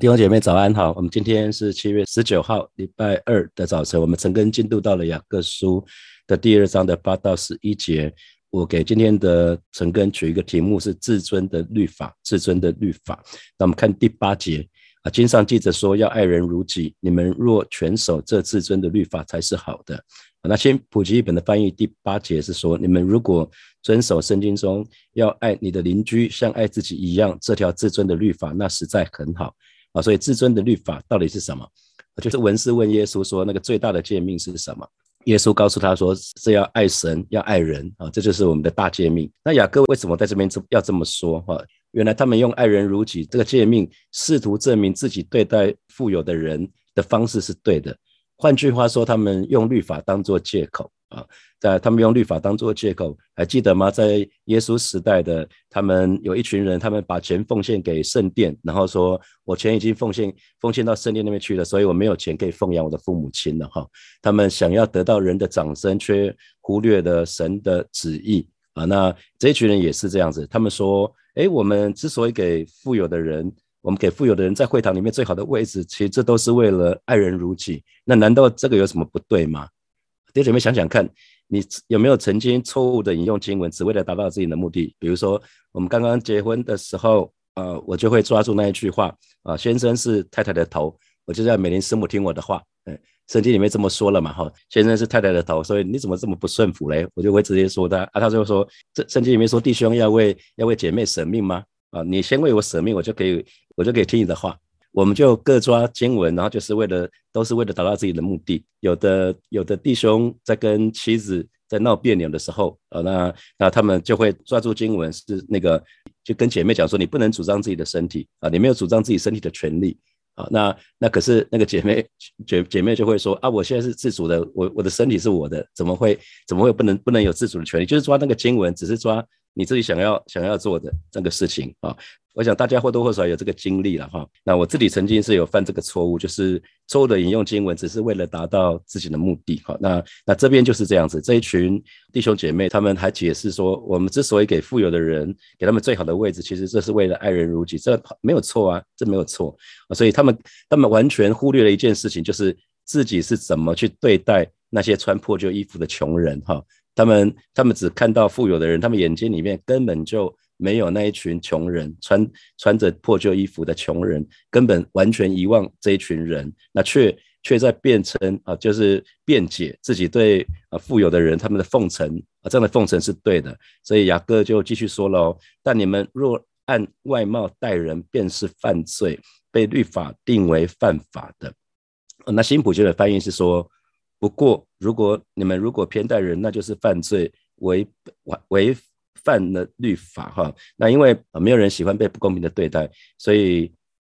弟兄姐妹早安好，我们今天是七月十九号礼拜二的早晨，我们曾跟进度到了雅各书的第二章的八到十一节。我给今天的陈根取一个题目是至尊的律法，至尊的律法。那我们看第八节啊，经上记着说要爱人如己，你们若全守这至尊的律法才是好的。那先普及一本的翻译，第八节是说，你们如果遵守圣经中要爱你的邻居像爱自己一样这条至尊的律法，那实在很好。啊，所以至尊的律法到底是什么？就是文士问耶稣说，那个最大的诫命是什么？耶稣告诉他说，是要爱神，要爱人啊，这就是我们的大诫命。那雅各为什么在这边这要这么说？哈，原来他们用爱人如己这个诫命，试图证明自己对待富有的人的方式是对的。换句话说，他们用律法当做借口啊。在他们用律法当做借口，还记得吗？在耶稣时代的他们有一群人，他们把钱奉献给圣殿，然后说：“我钱已经奉献奉献到圣殿那边去了，所以我没有钱可以奉养我的父母亲了。”哈，他们想要得到人的掌声，却忽略了神的旨意啊。那这一群人也是这样子，他们说：“哎，我们之所以给富有的人，我们给富有的人在会堂里面最好的位置，其实这都是为了爱人如己。那难道这个有什么不对吗？”弟兄姐妹想想看。你有没有曾经错误的引用经文，只为了达到自己的目的？比如说，我们刚刚结婚的时候，呃，我就会抓住那一句话，啊，先生是太太的头，我就在美林师母听我的话，嗯，圣经里面这么说了嘛，哈，先生是太太的头，所以你怎么这么不顺服嘞？我就会直接说他，啊，他就说，这圣经里面说弟兄要为要为姐妹舍命吗？啊，你先为我舍命，我就可以我就可以听你的话。我们就各抓经文，然后就是为了，都是为了达到自己的目的。有的有的弟兄在跟妻子在闹别扭的时候，啊，那那他们就会抓住经文，是那个就跟姐妹讲说，你不能主张自己的身体啊，你没有主张自己身体的权利啊。那那可是那个姐妹姐姐妹就会说啊，我现在是自主的，我我的身体是我的，怎么会怎么会不能不能有自主的权利？就是抓那个经文，只是抓你自己想要想要做的这个事情啊。我想大家或多或少有这个经历了哈。那我自己曾经是有犯这个错误，就是错误的引用经文，只是为了达到自己的目的哈。那那这边就是这样子，这一群弟兄姐妹他们还解释说，我们之所以给富有的人给他们最好的位置，其实这是为了爱人如己，这没有错啊，这没有错。所以他们他们完全忽略了一件事情，就是自己是怎么去对待那些穿破旧衣服的穷人哈。他们他们只看到富有的人，他们眼睛里面根本就。没有那一群穷人，穿穿着破旧衣服的穷人，根本完全遗忘这一群人，那却却在变成啊，就是辩解自己对啊富有的人他们的奉承啊，这样的奉承是对的。所以雅各就继续说了哦，但你们若按外貌待人，便是犯罪，被律法定为犯法的。那新普学的翻译是说，不过如果你们如果偏待人，那就是犯罪，违违。犯了律法哈，那因为没有人喜欢被不公平的对待，所以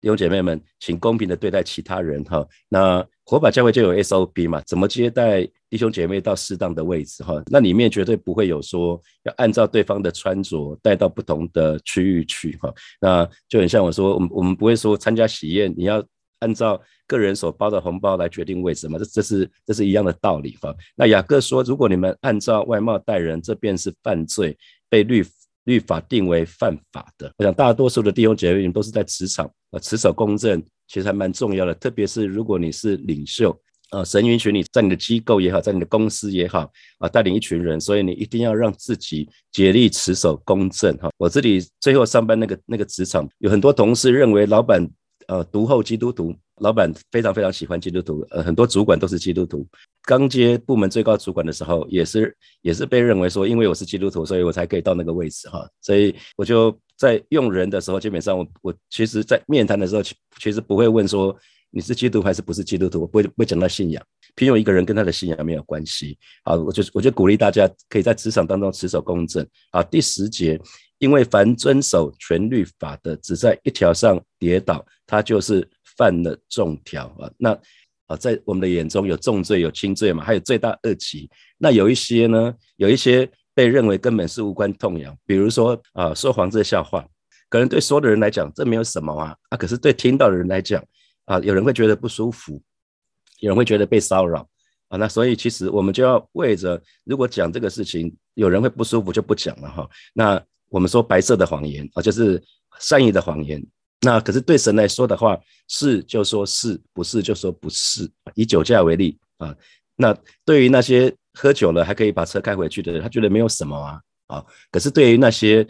弟兄姐妹们，请公平的对待其他人哈。那火把教会就有 SOP 嘛，怎么接待弟兄姐妹到适当的位置哈？那里面绝对不会有说要按照对方的穿着带到不同的区域去哈。那就很像我说，我们我们不会说参加喜宴你要按照个人所包的红包来决定位置嘛，这这是这是一样的道理哈。那雅各说，如果你们按照外貌待人，这便是犯罪。被律律法定为犯法的，我想大多数的弟兄姐妹都是在职场啊，持守公正其实还蛮重要的。特别是如果你是领袖啊，神允许你在你的机构也好，在你的公司也好啊，带领一群人，所以你一定要让自己竭力持守公正哈。我这里最后上班那个那个职场，有很多同事认为老板呃读后基督徒。老板非常非常喜欢基督徒，呃，很多主管都是基督徒。刚接部门最高主管的时候，也是也是被认为说，因为我是基督徒，所以我才可以到那个位置哈。所以我就在用人的时候，基本上我我其实在面谈的时候，其其实不会问说你是基督还是不是基督徒，我不会不会讲到信仰，凭有一个人跟他的信仰没有关系。好，我就我就鼓励大家可以在职场当中持守公正。好，第十节，因为凡遵守全律法的，只在一条上跌倒，他就是。犯了重条啊，那啊，在我们的眼中有重罪有轻罪嘛，还有罪大恶极。那有一些呢，有一些被认为根本是无关痛痒，比如说啊，说黄色笑话，可能对说的人来讲这没有什么啊，啊，可是对听到的人来讲啊，有人会觉得不舒服，有人会觉得被骚扰啊。那所以其实我们就要为着，如果讲这个事情有人会不舒服，就不讲了哈。那我们说白色的谎言啊，就是善意的谎言。那可是对神来说的话，是就说是不是就说不是。以酒驾为例啊，那对于那些喝酒了还可以把车开回去的人，他觉得没有什么啊啊。可是对于那些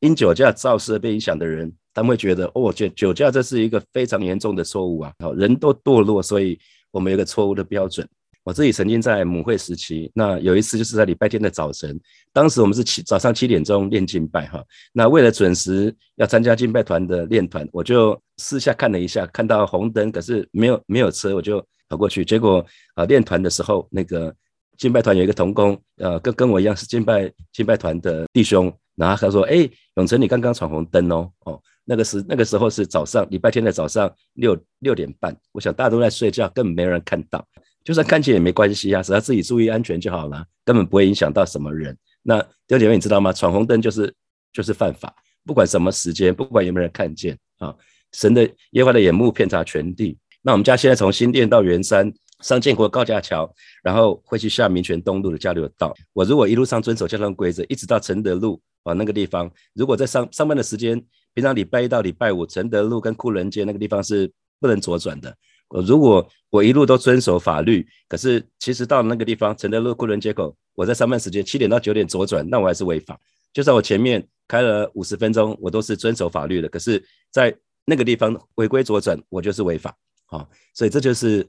因酒驾肇事而被影响的人，他们会觉得哦，酒酒驾这是一个非常严重的错误啊。好，人都堕落，所以我们有个错误的标准。我自己曾经在母会时期，那有一次就是在礼拜天的早晨，当时我们是七早上七点钟练敬拜哈，那为了准时要参加敬拜团的练团，我就私下看了一下，看到红灯，可是没有没有车，我就跑过去，结果啊练团的时候，那个敬拜团有一个童工，呃跟跟我一样是敬拜敬拜团的弟兄，然后他说，哎永成你刚刚闯红灯哦，哦。那个时那个时候是早上礼拜天的早上六六点半，我想大家都在睡觉，根本没人看到。就算看见也没关系啊，只要自己注意安全就好了，根本不会影响到什么人。那弟兄姐妹，你知道吗？闯红灯就是就是犯法，不管什么时间，不管有没有人看见啊。神的耶和华的眼目遍查全地。那我们家现在从新店到圆山，上建国高架桥，然后会去下民权东路的交流道。我如果一路上遵守交通规则，一直到承德路啊那个地方，如果在上上班的时间，平常礼拜一到礼拜五，承德路跟库伦街那个地方是不能左转的。我如果我一路都遵守法律，可是其实到那个地方，承德路库伦街口，我在上班时间七点到九点左转，那我还是违法。就算我前面开了五十分钟，我都是遵守法律的，可是在那个地方违规左转，我就是违法。好，所以这就是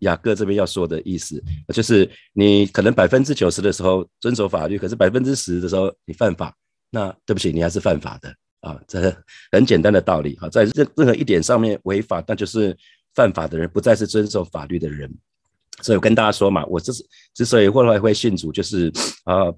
雅各这边要说的意思，就是你可能百分之九十的时候遵守法律，可是百分之十的时候你犯法，那对不起，你还是犯法的啊。这很简单的道理啊，在任任何一点上面违法，那就是。犯法的人不再是遵守法律的人，所以我跟大家说嘛，我之之所以后来会信主，就是啊，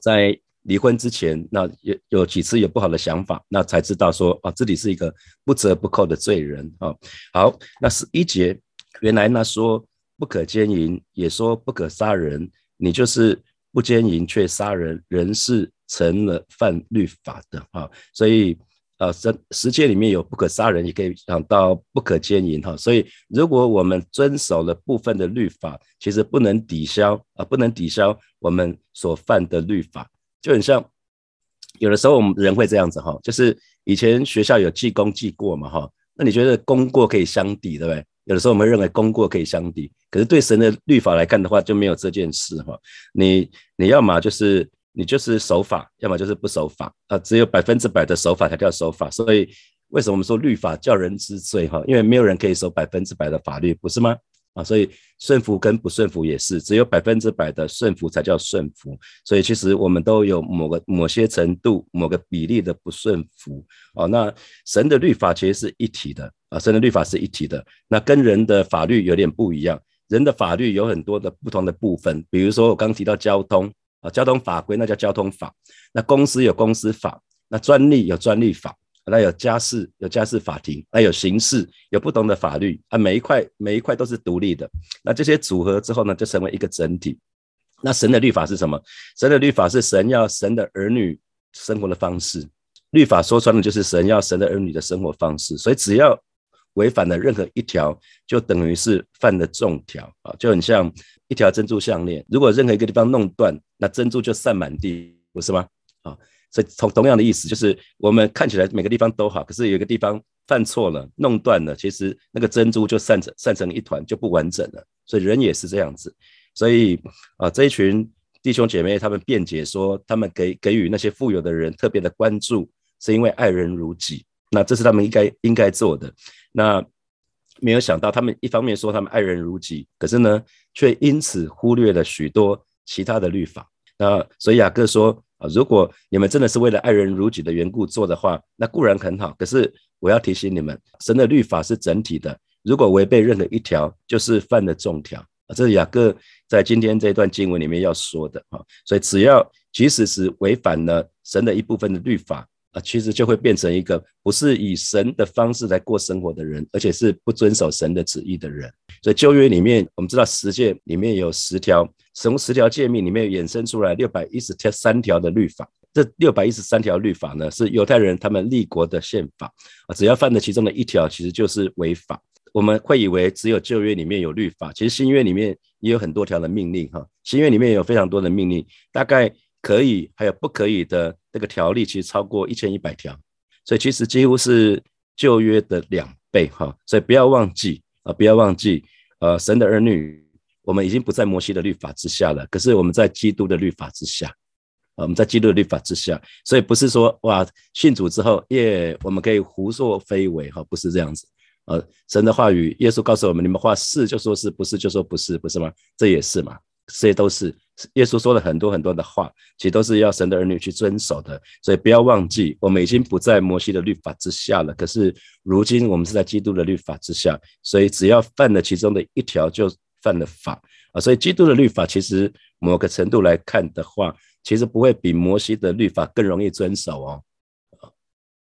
在离婚之前，那有有几次有不好的想法，那才知道说啊，自己是一个不折不扣的罪人啊。好，那是一节，原来那说不可奸淫，也说不可杀人，你就是不奸淫却杀人，人是成了犯律法的啊，所以。啊，十十诫里面有不可杀人，也可以讲到不可奸淫哈。所以，如果我们遵守了部分的律法，其实不能抵消啊，不能抵消我们所犯的律法。就很像有的时候我们人会这样子哈，就是以前学校有记功记过嘛哈，那你觉得功过可以相抵，对不对？有的时候我们认为功过可以相抵，可是对神的律法来看的话，就没有这件事哈。你你要么就是。你就是守法，要么就是不守法啊！只有百分之百的守法才叫守法。所以为什么我们说律法叫人知罪哈？因为没有人可以守百分之百的法律，不是吗？啊，所以顺服跟不顺服也是，只有百分之百的顺服才叫顺服。所以其实我们都有某个某些程度、某个比例的不顺服啊。那神的律法其实是一体的啊，神的律法是一体的，那跟人的法律有点不一样。人的法律有很多的不同的部分，比如说我刚提到交通。啊，交通法规那叫交通法，那公司有公司法，那专利有专利法，那有家事有家事法庭，那有刑事有不同的法律啊，每一块每一块都是独立的，那这些组合之后呢，就成为一个整体。那神的律法是什么？神的律法是神要神的儿女生活的方式，律法说穿了就是神要神的儿女的生活方式，所以只要违反了任何一条，就等于是犯了重条啊，就很像。一条珍珠项链，如果任何一个地方弄断，那珍珠就散满地，不是吗？啊，所以同同样的意思，就是我们看起来每个地方都好，可是有一个地方犯错了，弄断了，其实那个珍珠就散成散成一团，就不完整了。所以人也是这样子。所以啊，这一群弟兄姐妹他们辩解说，他们给给予那些富有的人特别的关注，是因为爱人如己，那这是他们应该应该做的。那没有想到，他们一方面说他们爱人如己，可是呢，却因此忽略了许多其他的律法。那所以雅各说啊，如果你们真的是为了爱人如己的缘故做的话，那固然很好。可是我要提醒你们，神的律法是整体的，如果违背任何一条，就是犯了重条。这是雅各在今天这一段经文里面要说的啊。所以只要即使是违反了神的一部分的律法。啊，其实就会变成一个不是以神的方式来过生活的人，而且是不遵守神的旨意的人。所以旧约里面，我们知道十诫里面有十条，从十条诫命里面衍生出来六百一十条三条的律法。这六百一十三条律法呢，是犹太人他们立国的宪法啊。只要犯了其中的一条，其实就是违法。我们会以为只有旧约里面有律法，其实新约里面也有很多条的命令哈。新约里面有非常多的命令，大概。可以，还有不可以的那个条例，其实超过一千一百条，所以其实几乎是旧约的两倍哈，所以不要忘记啊，不要忘记，呃，神的儿女，我们已经不在摩西的律法之下了，可是我们在基督的律法之下，啊，我们在基督的律法之下，所以不是说哇，信主之后耶，我们可以胡作非为哈，不是这样子，呃，神的话语，耶稣告诉我们，你们话是就说是不是就说不是，不是吗？这也是嘛，这些都是。耶稣说了很多很多的话，其实都是要神的儿女去遵守的，所以不要忘记，我们已经不在摩西的律法之下了。可是如今我们是在基督的律法之下，所以只要犯了其中的一条，就犯了法啊。所以基督的律法其实某个程度来看的话，其实不会比摩西的律法更容易遵守哦。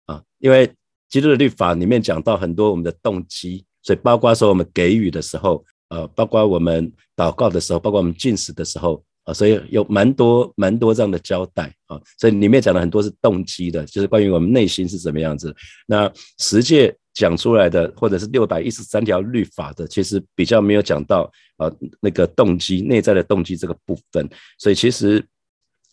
啊，因为基督的律法里面讲到很多我们的动机，所以包括说我们给予的时候，呃，包括我们祷告的时候，包括我们进食的时候。啊，所以有蛮多蛮多这样的交代啊，所以里面讲了很多是动机的，就是关于我们内心是怎么样子。那十诫讲出来的，或者是六百一十三条律法的，其实比较没有讲到啊那个动机内在的动机这个部分。所以其实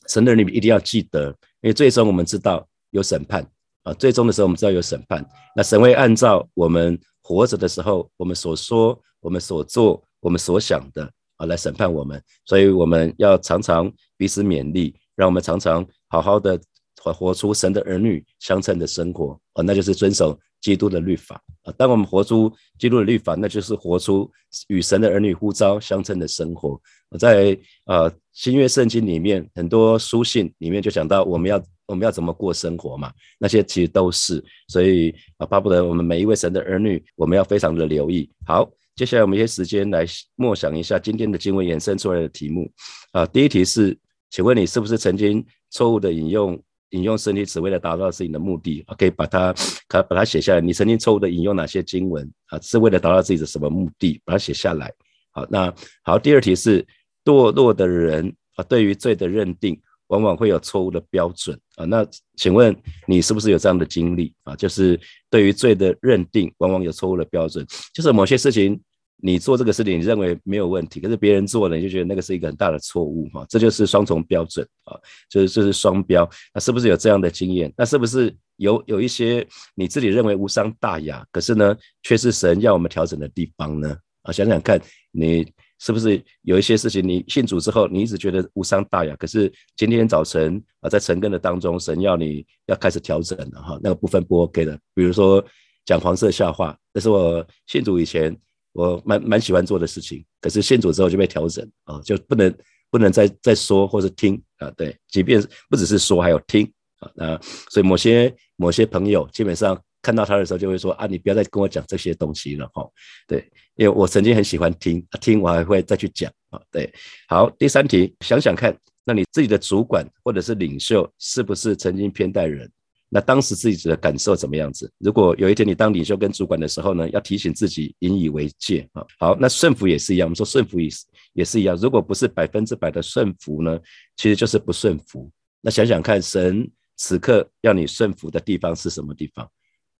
神的儿女一定要记得，因为最终我们知道有审判啊，最终的时候我们知道有审判。那神会按照我们活着的时候，我们所说、我们所做、我们所想的。啊，来审判我们，所以我们要常常彼此勉励，让我们常常好好的活活出神的儿女相称的生活啊，那就是遵守基督的律法啊。当我们活出基督的律法，那就是活出与神的儿女呼召相称的生活。我在呃新约圣经里面很多书信里面就讲到我们要我们要怎么过生活嘛，那些其实都是，所以啊巴不得我们每一位神的儿女，我们要非常的留意。好。接下来我们一些时间来默想一下今天的经文衍生出来的题目啊。第一题是，请问你是不是曾经错误的引用引用圣经只为了达到自己的目的？可以把它可把它写下来。你曾经错误的引用哪些经文啊？是为了达到自己的什么目的？把它写下来。好，那好，第二题是堕落的人啊，对于罪的认定往往会有错误的标准啊。那请问你是不是有这样的经历啊？就是对于罪的认定往往有错误的标准，就是某些事情。你做这个事情，你认为没有问题，可是别人做了，你就觉得那个是一个很大的错误哈，这就是双重标准啊，就是这是双标。那是不是有这样的经验？那是不是有有一些你自己认为无伤大雅，可是呢，却是神要我们调整的地方呢？啊，想想看，你是不是有一些事情，你信主之后，你一直觉得无伤大雅，可是今天早晨啊，在晨更的当中，神要你要开始调整了哈，那个部分不 OK 的，比如说讲黄色笑话，这是我信主以前。我蛮蛮喜欢做的事情，可是信主之后就被调整啊，就不能不能再再说或者听啊，对，即便不只是说，还有听啊，那所以某些某些朋友基本上看到他的时候就会说啊，你不要再跟我讲这些东西了哈，对，因为我曾经很喜欢听，听我还会再去讲啊，对，好，第三题，想想看，那你自己的主管或者是领袖是不是曾经偏待人？那当时自己的感受怎么样子？如果有一天你当领袖跟主管的时候呢，要提醒自己引以为戒啊。好，那顺服也是一样，我们说顺服也是也是一样。如果不是百分之百的顺服呢，其实就是不顺服。那想想看，神此刻要你顺服的地方是什么地方？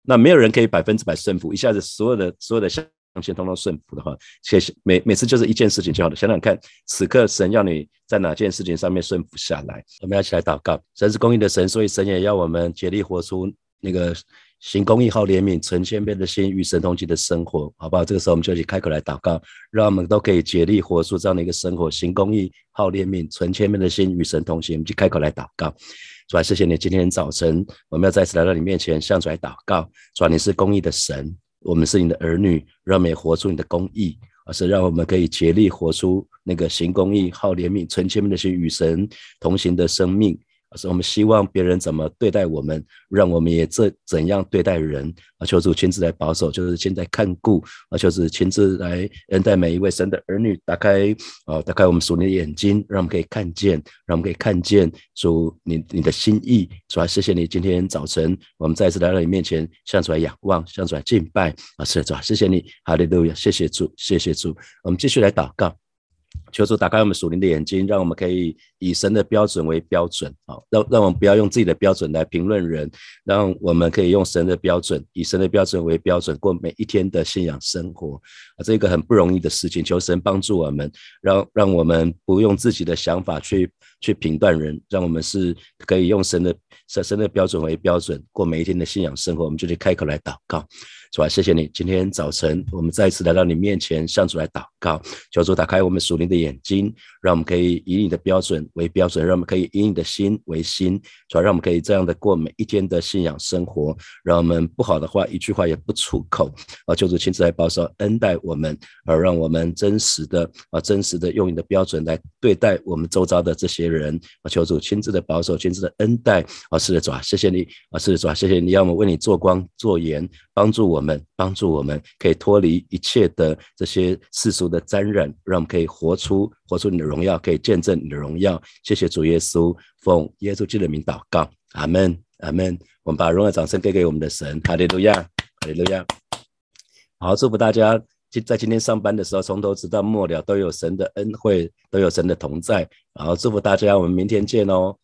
那没有人可以百分之百顺服，一下子所有的所有的向先通通顺服的话，其实每每次就是一件事情就好了。想想看，此刻神要你在哪件事情上面顺服下来？我们要起来祷告。神是公义的神，所以神也要我们竭力活出那个行公义、好怜悯、存谦卑的心与神同行的生活，好不好？这个时候我们就一起开口来祷告，让我们都可以竭力活出这样的一个生活：行公义、好怜悯、存谦卑的心与神同行。我们就开口来祷告。主啊，谢谢你今天早晨，我们要再次来到你面前，向主来祷告。主啊，你是公义的神。我们是你的儿女，让我们也活出你的公义，而是让我们可以竭力活出那个行公义、好怜悯、存谦卑的心与神同行的生命。是我们希望别人怎么对待我们，让我们也这怎样对待人啊！求主亲自来保守，就是亲自看顾啊！求主亲自来恩待每一位神的儿女，打开啊，打开我们属灵的眼睛，让我们可以看见，让我们可以看见主你你的心意。主啊，谢谢你今天早晨，我们再次来到你面前，向主来仰望，向主来敬拜啊！是主啊，谢谢你，哈利路亚！谢谢主，谢谢主。我们继续来祷告。求主打开我们属灵的眼睛，让我们可以以神的标准为标准，好，让让我们不要用自己的标准来评论人，让我们可以用神的标准，以神的标准为标准过每一天的信仰生活啊，这个很不容易的事情。求神帮助我们，让让我们不用自己的想法去去评断人，让我们是可以用神的神神的标准为标准过每一天的信仰生活。我们就去开口来祷告。主啊，谢谢你！今天早晨，我们再一次来到你面前，向主来祷告，求主打开我们属灵的眼睛，让我们可以以你的标准为标准，让我们可以以你的心为心，主要让我们可以这样的过每一天的信仰生活，让我们不好的话一句话也不出口啊！求主亲自来保守恩待我们，而让我们真实的啊，真实的用你的标准来对待我们周遭的这些人啊！求主亲自的保守，亲自的恩待啊！是的，主啊，谢谢你啊！是的，主啊，谢谢你，让我们为你做光做盐，帮助我。们帮助我们可以脱离一切的这些世俗的沾染，让我们可以活出活出你的荣耀，可以见证你的荣耀。谢谢主耶稣，奉耶稣基督的名祷告，阿门，阿门。我们把荣耀掌声给给我们的神，哈利路亚，哈利路亚。好，祝福大家今在今天上班的时候，从头直到末了都有神的恩惠，都有神的同在。好，祝福大家，我们明天见哦。